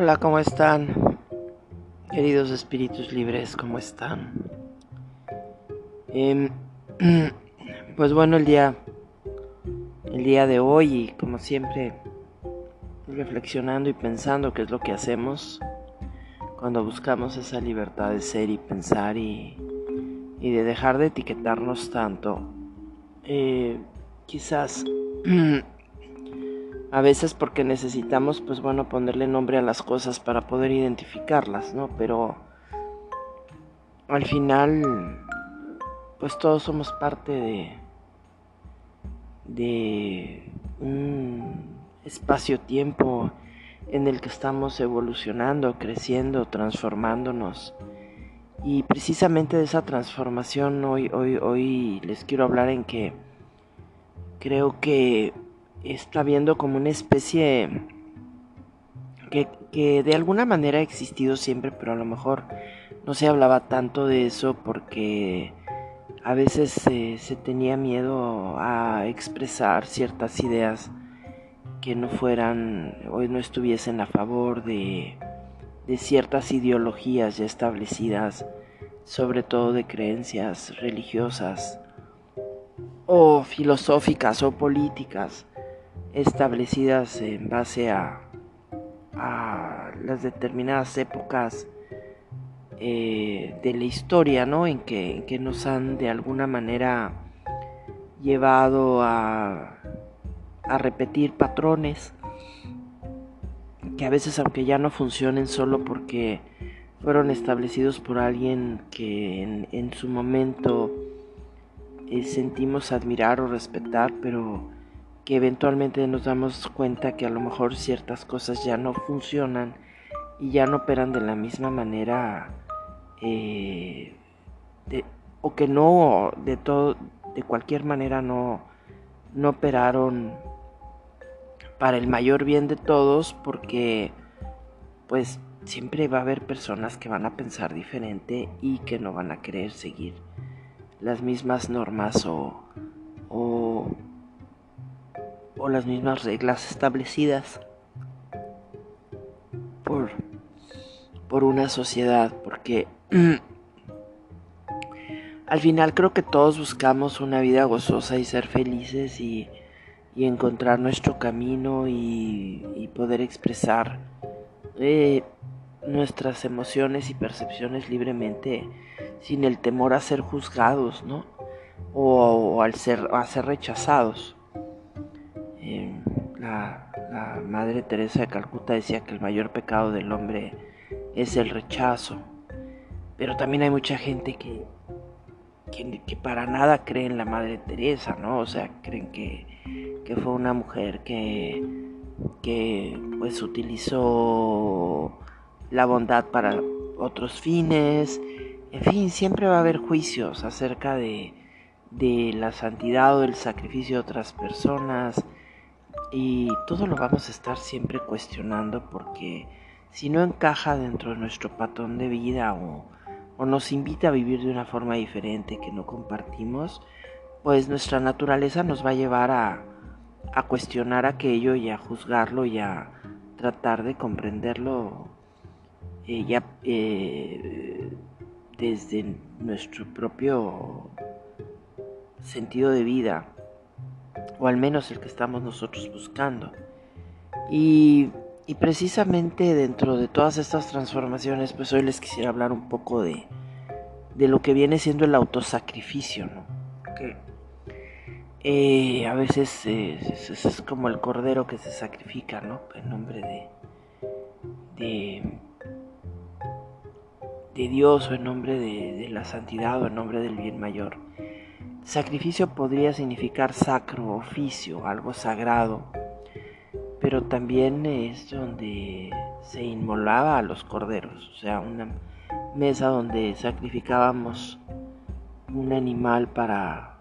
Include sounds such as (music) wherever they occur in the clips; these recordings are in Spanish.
Hola, ¿cómo están? Queridos espíritus libres, ¿cómo están? Em, (clears throat) pues bueno, el día, el día de hoy, y como siempre, reflexionando y pensando qué es lo que hacemos cuando buscamos esa libertad de ser y pensar y, y de dejar de etiquetarnos tanto. Eh, quizás (clears throat) a veces porque necesitamos, pues bueno, ponerle nombre a las cosas para poder identificarlas, ¿no? Pero al final, pues todos somos parte de, de un espacio-tiempo en el que estamos evolucionando, creciendo, transformándonos. Y precisamente de esa transformación hoy, hoy, hoy les quiero hablar en que creo que está viendo como una especie que, que, de alguna manera ha existido siempre, pero a lo mejor no se hablaba tanto de eso porque a veces se tenía miedo a expresar ciertas ideas que no fueran o no estuviesen a favor de, de ciertas ideologías ya establecidas, sobre todo de creencias religiosas o filosóficas o políticas establecidas en base a, a las determinadas épocas eh, de la historia, ¿no? En que, que nos han de alguna manera llevado a, a repetir patrones que a veces aunque ya no funcionen solo porque fueron establecidos por alguien que en, en su momento eh, sentimos admirar o respetar, pero que eventualmente nos damos cuenta que a lo mejor ciertas cosas ya no funcionan y ya no operan de la misma manera eh, o que no de todo de cualquier manera no no operaron para el mayor bien de todos porque pues siempre va a haber personas que van a pensar diferente y que no van a querer seguir las mismas normas o, o o las mismas reglas establecidas por, por una sociedad, porque (clears throat) al final creo que todos buscamos una vida gozosa y ser felices y, y encontrar nuestro camino y, y poder expresar eh, nuestras emociones y percepciones libremente sin el temor a ser juzgados, ¿no? O, o al ser, a ser rechazados. Eh, la, Madre Teresa de Calcuta decía que el mayor pecado del hombre es el rechazo. Pero también hay mucha gente que, que, para nada cree en la Madre Teresa, ¿no? O sea, creen que, que fue una mujer que, que pues utilizó la bondad para otros fines. En fin, siempre va a haber juicios acerca de, de la santidad o del sacrificio de otras personas y todo lo vamos a estar siempre cuestionando porque si no encaja dentro de nuestro patrón de vida o, nos invita a vivir de una forma diferente que no compartimos, pues nuestra naturaleza nos va a llevar a, cuestionar aquello y a juzgarlo y a tratar de comprenderlo eh, ya, eh, desde nuestro propio sentido de vida o al menos el que estamos nosotros buscando. Y, precisamente dentro de todas estas transformaciones, pues hoy les quisiera hablar un poco de, de lo que viene siendo el autosacrificio, ¿no? Que eh, a veces es, como el cordero que se sacrifica, ¿no? En nombre de, de, de Dios o en nombre de la santidad o en nombre del bien mayor. Sacrificio podría significar sacro, oficio, algo sagrado, pero también es donde se inmolaba a los corderos, o sea, una mesa donde sacrificábamos un animal para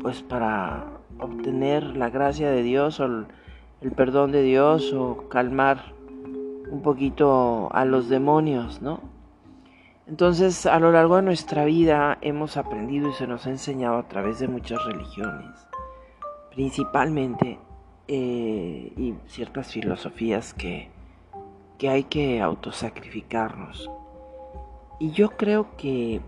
pues para obtener la gracia de Dios o el, el perdón de Dios o calmar un poquito a los demonios, ¿no? Entonces, a lo largo de nuestra vida hemos aprendido y se nos ha enseñado a través de muchas religiones, principalmente, eh, y ciertas filosofías que, que hay que autosacrificarnos. Y yo creo que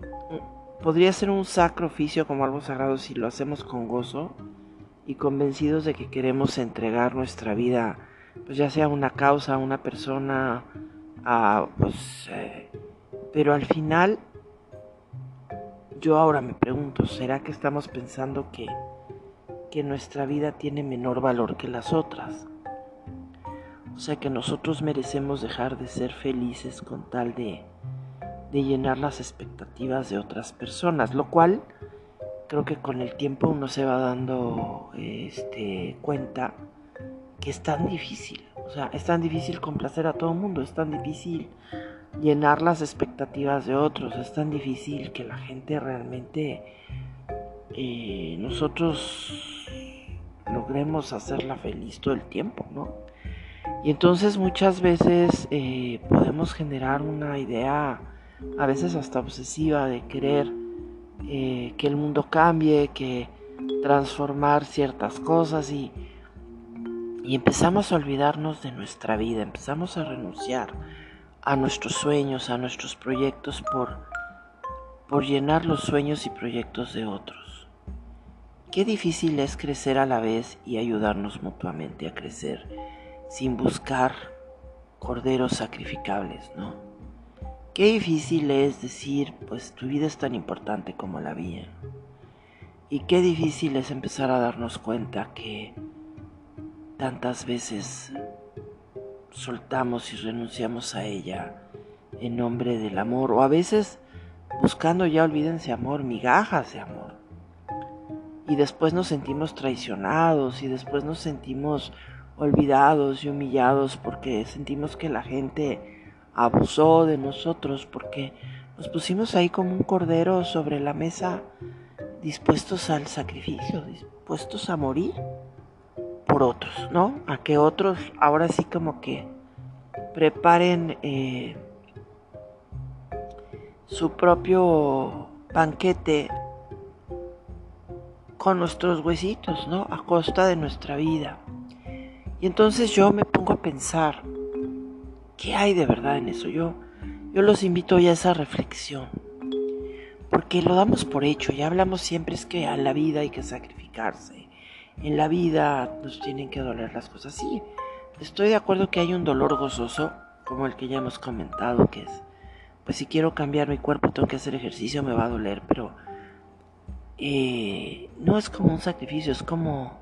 mm, podría ser un sacro oficio como algo sagrado si lo hacemos con gozo y convencidos de que queremos entregar nuestra vida, pues ya sea a una causa, a una persona, a, pues, eh, pero al final yo ahora me pregunto, ¿será que estamos pensando que, que nuestra vida tiene menor valor que las otras? O sea que nosotros merecemos dejar de ser felices con tal de, de llenar las expectativas de otras personas, lo cual creo que con el tiempo uno se va dando este, cuenta que es tan difícil. O sea, es tan difícil complacer a todo el mundo, es tan difícil llenar las expectativas de otros, es tan difícil que la gente realmente eh, nosotros logremos hacerla feliz todo el tiempo, ¿no? Y entonces muchas veces eh, podemos generar una idea, a veces hasta obsesiva, de querer eh, que el mundo cambie, que transformar ciertas cosas y, y empezamos a olvidarnos de nuestra vida, empezamos a renunciar a nuestros sueños, a nuestros proyectos por, por llenar los sueños y proyectos de otros. Qué difícil es crecer a la vez y ayudarnos mutuamente a crecer sin buscar corderos sacrificables, ¿no? Qué difícil es decir, pues tu vida es tan importante como la mía. Y qué difícil es empezar a darnos cuenta que tantas veces soltamos y renunciamos a ella en nombre del amor o a veces buscando ya olvídense amor, migajas de amor. Y después nos sentimos traicionados y después nos sentimos olvidados y humillados porque sentimos que la gente abusó de nosotros porque nos pusimos ahí como un cordero sobre la mesa dispuestos al sacrificio, dispuestos a morir por otros, ¿no? A que otros ahora sí como que preparen eh, su propio banquete con nuestros huesitos, ¿no? A costa de nuestra vida. Y entonces yo me pongo a pensar, ¿qué hay de verdad en eso? Yo, yo los invito a esa reflexión, porque lo damos por hecho, ya hablamos siempre es que a la vida hay que sacrificarse, en la vida nos tienen que doler las cosas. Sí, estoy de acuerdo que hay un dolor gozoso, como el que ya hemos comentado, que es, pues si quiero cambiar mi cuerpo, tengo que hacer ejercicio, me va a doler, pero eh, no es como un sacrificio, es como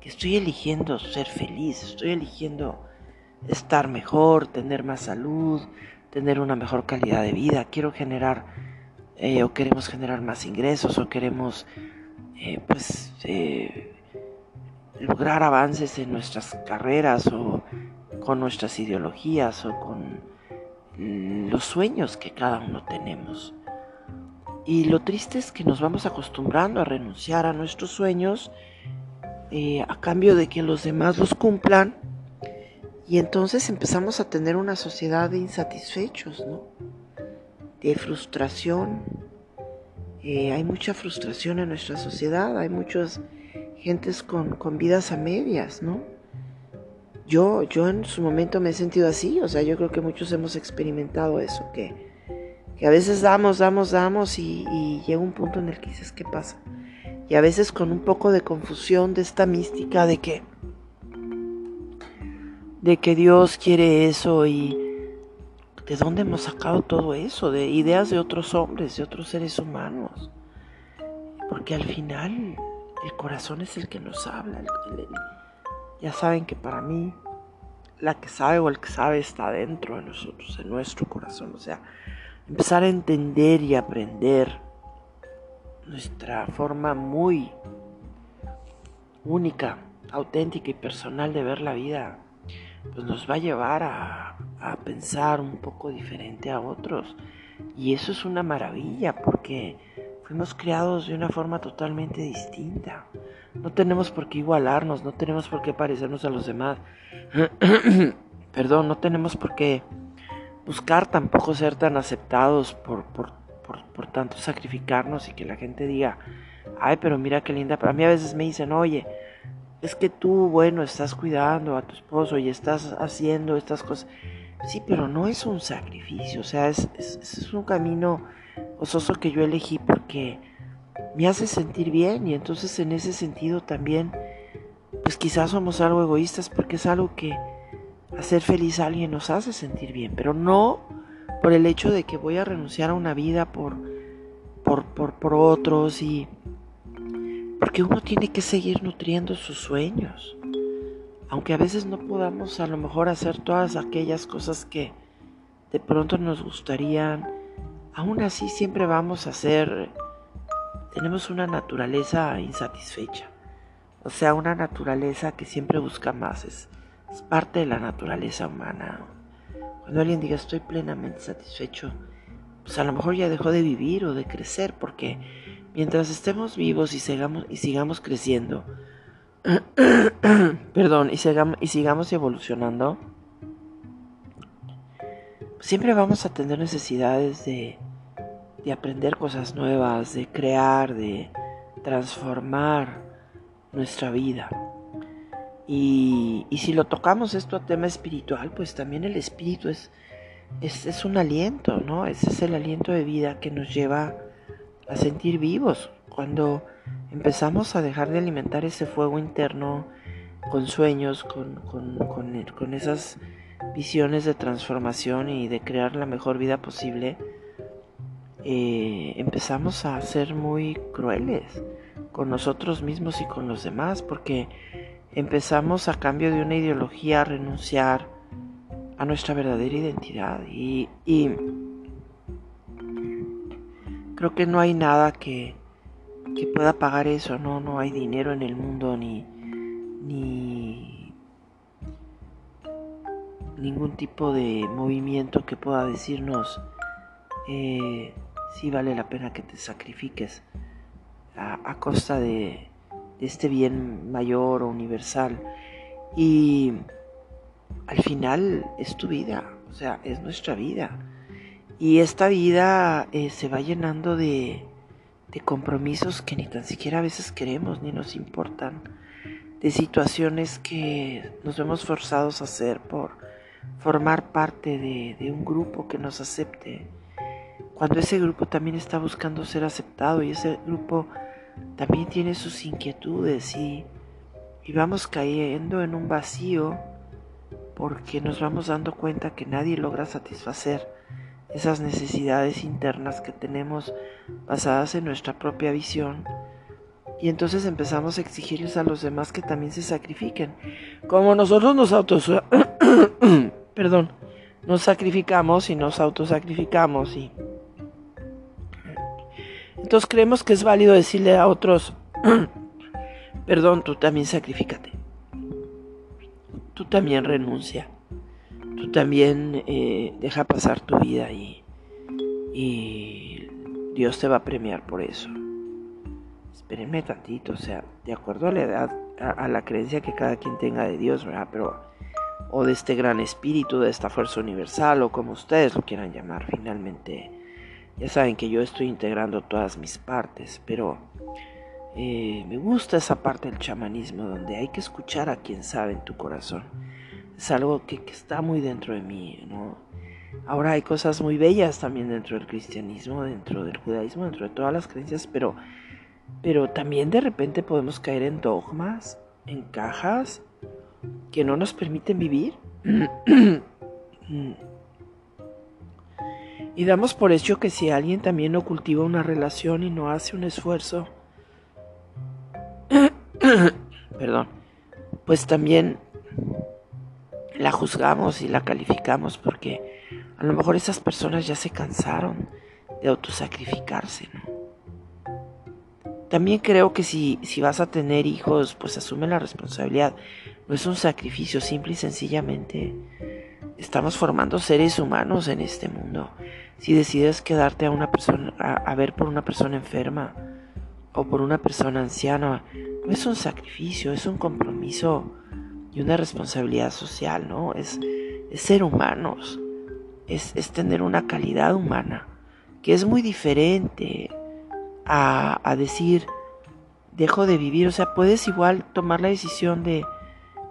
que estoy eligiendo ser feliz, estoy eligiendo estar mejor, tener más salud, tener una mejor calidad de vida, quiero generar eh, o queremos generar más ingresos o queremos eh, pues lograr avances en nuestras carreras o con nuestras ideologías o con los sueños que cada uno tenemos. Y lo triste es que nos vamos acostumbrando a renunciar a nuestros sueños eh, a cambio de que los demás los cumplan y entonces empezamos a tener una sociedad de insatisfechos, de frustración. Eh, hay mucha frustración en nuestra sociedad, hay muchas gentes con, vidas a medias, ¿no? Yo, yo en su momento me he sentido así, o sea, yo creo que muchos hemos experimentado eso, que, que a veces damos, damos, damos y, y, llega un punto en el que dices, ¿qué pasa? Y a veces con un poco de confusión de esta mística de que, de que Dios quiere eso y de dónde hemos sacado todo eso, de ideas de otros hombres, de otros seres humanos. Porque al final el corazón es el que nos habla. ya saben que para mí la que sabe o el que sabe está dentro de nosotros, en nuestro corazón. O sea, empezar a entender y aprender nuestra forma muy única, auténtica y personal de ver la vida, pues nos va a llevar a, a pensar un poco diferente a otros. Y eso es una maravilla porque Fuimos creados de una forma totalmente distinta. No tenemos por qué igualarnos, no tenemos por qué parecernos a los demás. (clears throat) Perdón, no tenemos por qué buscar tampoco ser tan aceptados por, por, por, tanto sacrificarnos y que la gente diga, ay, pero mira qué linda. Pero a mí a veces me dicen, oye, es que tú, bueno, estás cuidando a tu esposo y estás haciendo estas cosas. Sí, pero no es un sacrificio, o sea, es, es, un camino gozoso que yo elegí porque me hace sentir bien y entonces en ese sentido también, pues quizás somos algo egoístas porque es algo que hacer feliz a alguien nos hace sentir bien, pero no por el hecho de que voy a renunciar a una vida por, por, por, por otros y porque uno tiene que seguir nutriendo sus sueños. Aunque a veces no podamos a lo mejor hacer todas aquellas cosas que de pronto nos gustarían, aún así siempre vamos a hacer, tenemos una naturaleza insatisfecha. O sea, una naturaleza que siempre busca más. Es, es parte de la naturaleza humana. Cuando alguien diga estoy plenamente satisfecho, pues a lo mejor ya dejó de vivir o de crecer porque mientras estemos vivos y sigamos, y sigamos creciendo, (clears throat) perdón, y sigamos, y sigamos evolucionando, siempre vamos a tener necesidades de, de aprender cosas nuevas, de crear, de transformar nuestra vida. Y, y, si lo tocamos esto a tema espiritual, pues también el espíritu es, es, es, un aliento, ¿no? Ese es el aliento de vida que nos lleva a sentir vivos. Cuando empezamos a dejar de alimentar ese fuego interno con sueños, con, con, con, esas visiones de transformación y de crear la mejor vida posible, eh, empezamos a ser muy crueles con nosotros mismos y con los demás, porque empezamos a cambio de una ideología a renunciar a nuestra verdadera identidad. Y, y Creo que no hay nada que, que pueda pagar eso, no, no hay dinero en el mundo ni, ni ningún tipo de movimiento que pueda decirnos eh, si vale la pena que te sacrifiques a, costa de, este bien mayor o universal. Y al final es tu vida, o sea, es nuestra vida. Y esta vida eh, se va llenando de, de compromisos que ni tan siquiera a veces queremos ni nos importan, de situaciones que nos vemos forzados a hacer por formar parte de, de, un grupo que nos acepte, cuando ese grupo también está buscando ser aceptado y ese grupo también tiene sus inquietudes y, y vamos cayendo en un vacío porque nos vamos dando cuenta que nadie logra satisfacer esas necesidades internas que tenemos basadas en nuestra propia visión. Y entonces empezamos a exigirles a los demás que también se sacrifiquen. Como nosotros nos autos... (clears throat) (clears throat) Perdón. Nos sacrificamos y nos autosacrificamos y... Entonces creemos que es válido decirle a otros... (clears throat) Perdón, tú también sacrificate. Tú también renuncia tú también eh, deja pasar tu vida y, y Dios te va a premiar por eso. Espérenme tantito, o sea, de acuerdo a la edad, a, la creencia que cada quien tenga de Dios, ¿verdad? Pero, o de este gran espíritu, de esta fuerza universal, o como ustedes lo quieran llamar, finalmente. Ya saben que yo estoy integrando todas mis partes, pero eh, me gusta esa parte del chamanismo donde hay que escuchar a quien sabe en tu corazón es algo que, está muy dentro de mí. Ahora hay cosas muy bellas también dentro del cristianismo, dentro del judaísmo, dentro de todas las creencias, pero, pero también de repente podemos caer en dogmas, en cajas que no nos permiten vivir. y damos por hecho que si alguien también no cultiva una relación y no hace un esfuerzo, (coughs) perdón, pues también la juzgamos y la calificamos porque a lo mejor esas personas ya se cansaron de autosacrificarse, ¿no? También creo que si, si vas a tener hijos, pues asume la responsabilidad. No es un sacrificio, simple y sencillamente estamos formando seres humanos en este mundo. Si decides quedarte a una persona, a ver por una persona enferma o por una persona anciana, no es un sacrificio, es un compromiso y una responsabilidad social, ¿no? Es, ser humanos, es, tener una calidad humana, que es muy diferente a, decir, dejo de vivir. O sea, puedes igual tomar la decisión de,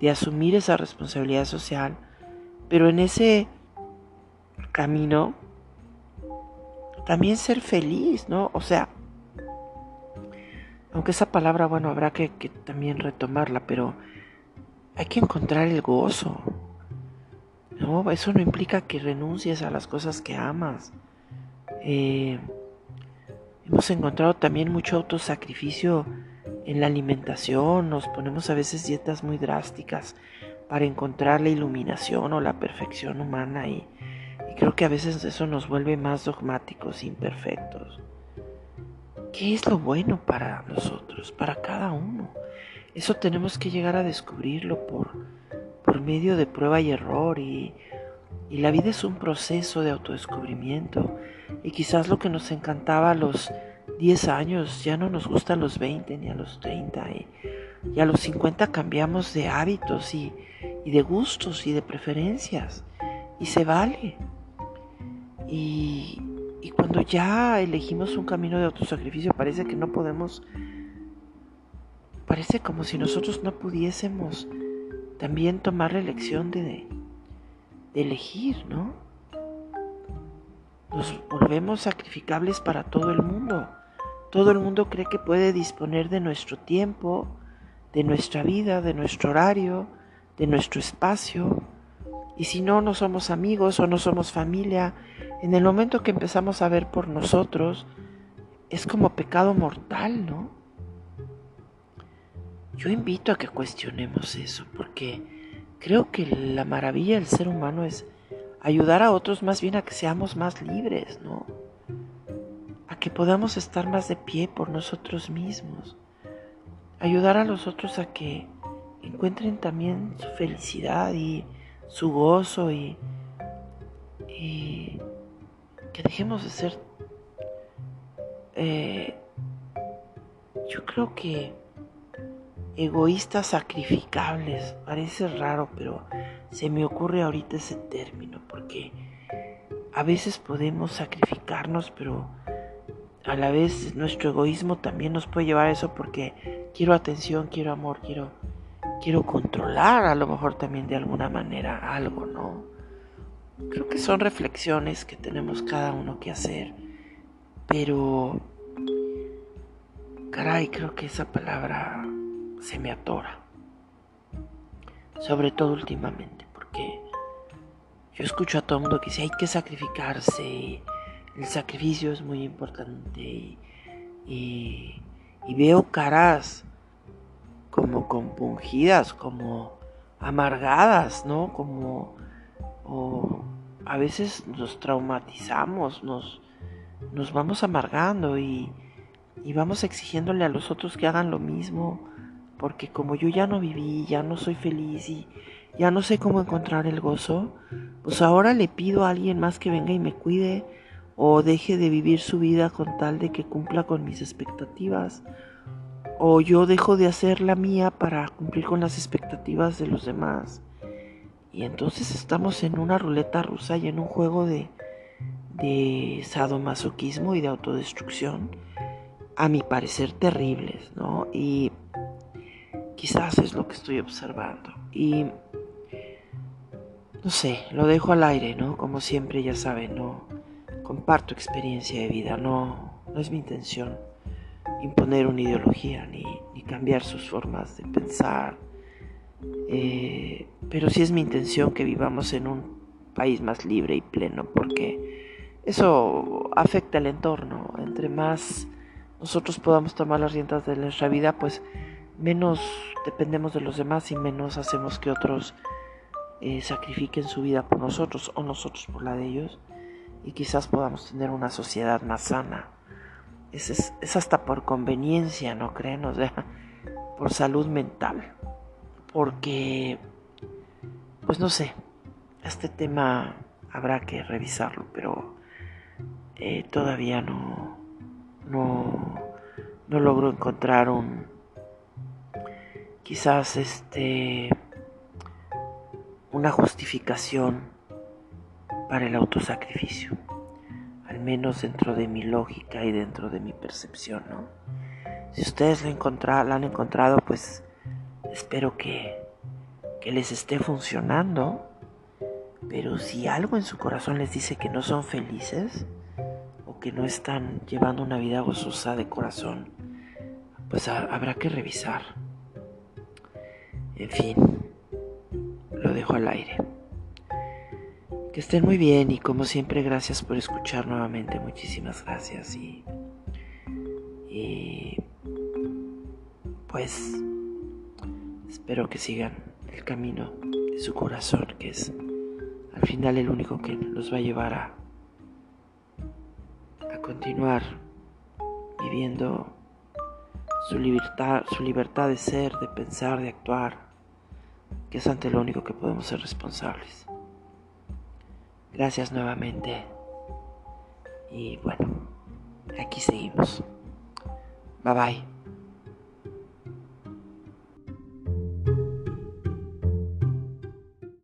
de asumir esa responsabilidad social, pero en ese camino también ser feliz, ¿no? O sea, aunque esa palabra, bueno, habrá que, también retomarla, pero hay que encontrar el gozo. No, eso no implica que renuncies a las cosas que amas. Eh, hemos encontrado también mucho autosacrificio en la alimentación, nos ponemos a veces dietas muy drásticas para encontrar la iluminación o la perfección humana y, creo que a veces eso nos vuelve más dogmáticos, imperfectos. ¿Qué es lo bueno para nosotros, para cada uno? Eso tenemos que llegar a descubrirlo por, por medio de prueba y error y, y la vida es un proceso de autodescubrimiento y quizás lo que nos encantaba a los 10 años ya no nos gusta a los 20 ni a los 30 y, y a los 50 cambiamos de hábitos y, y de gustos y de preferencias y se vale. Y, y cuando ya elegimos un camino de autosacrificio parece que no podemos, parece como si nosotros no pudiésemos también tomar la elección de, de elegir, ¿no? Nos volvemos sacrificables para todo el mundo. Todo el mundo cree que puede disponer de nuestro tiempo, de nuestra vida, de nuestro horario, de nuestro espacio. Y si no, no somos amigos o no somos familia en el momento que empezamos a ver por nosotros, es como pecado mortal, ¿no? Yo invito a que cuestionemos eso, porque creo que la maravilla del ser humano es ayudar a otros más bien a que seamos más libres, ¿no? A que podamos estar más de pie por nosotros mismos. Ayudar a los otros a que encuentren también su felicidad y su gozo y, y que dejemos de ser, eh, yo creo que egoístas sacrificables, parece raro, pero se me ocurre ahorita ese término, porque a veces podemos sacrificarnos, pero a la vez nuestro egoísmo también nos puede llevar a eso porque quiero atención, quiero amor, quiero quiero controlar a lo mejor también de alguna manera algo, ¿no? Creo que son reflexiones que tenemos cada uno que hacer, pero caray, creo que esa palabra se me atora. Sobre todo últimamente, porque yo escucho a todo mundo que dice hay que sacrificarse, el sacrificio es muy importante y, veo caras como compungidas, como amargadas, ¿no? Como o a veces nos traumatizamos, nos, vamos amargando y vamos exigiéndole a los otros que hagan lo mismo, porque como yo ya no viví, ya no soy feliz y ya no sé cómo encontrar el gozo, pues ahora le pido a alguien más que venga y me cuide o deje de vivir su vida con tal de que cumpla con mis expectativas o yo dejo de hacer la mía para cumplir con las expectativas de los demás. Y entonces estamos en una ruleta rusa y en un juego de, de sadomasoquismo y de autodestrucción, a mi parecer terribles, ¿no? Y quizás es lo que estoy observando. Y no sé, lo dejo al aire, ¿no? Como siempre, ya saben, no comparto experiencia de vida, no, no es mi intención imponer una ideología ni, cambiar sus formas de pensar eh, pero sí es mi intención que vivamos en un país más libre y pleno, porque eso afecta al entorno. Entre más nosotros podamos tomar las riendas de nuestra vida, pues menos dependemos de los demás y menos hacemos que otros eh, sacrifiquen su vida por nosotros o nosotros por la de ellos y quizás podamos tener una sociedad más sana. Es, es, hasta por conveniencia, ¿no creen? O sea, por salud mental porque, pues no sé, este tema habrá que revisarlo, pero eh, todavía no, no, no logro encontrar un, quizás este, una justificación para el autosacrificio, al menos dentro de mi lógica y dentro de mi percepción, ¿no? Si ustedes la han encontrado, pues espero que, que les esté funcionando. Pero si algo en su corazón les dice que no son felices o que no están llevando una vida gozosa de corazón, pues habrá que revisar. En fin, lo dejo al aire. Que estén muy bien y como siempre gracias por escuchar nuevamente. Muchísimas gracias y, y pues espero que sigan el camino de su corazón que es al final el único que los va a llevar a, a continuar viviendo su libertad, su libertad de ser, de pensar, de actuar, que es ante lo único que podemos ser responsables. Gracias nuevamente. Y bueno, aquí seguimos. Bye bye.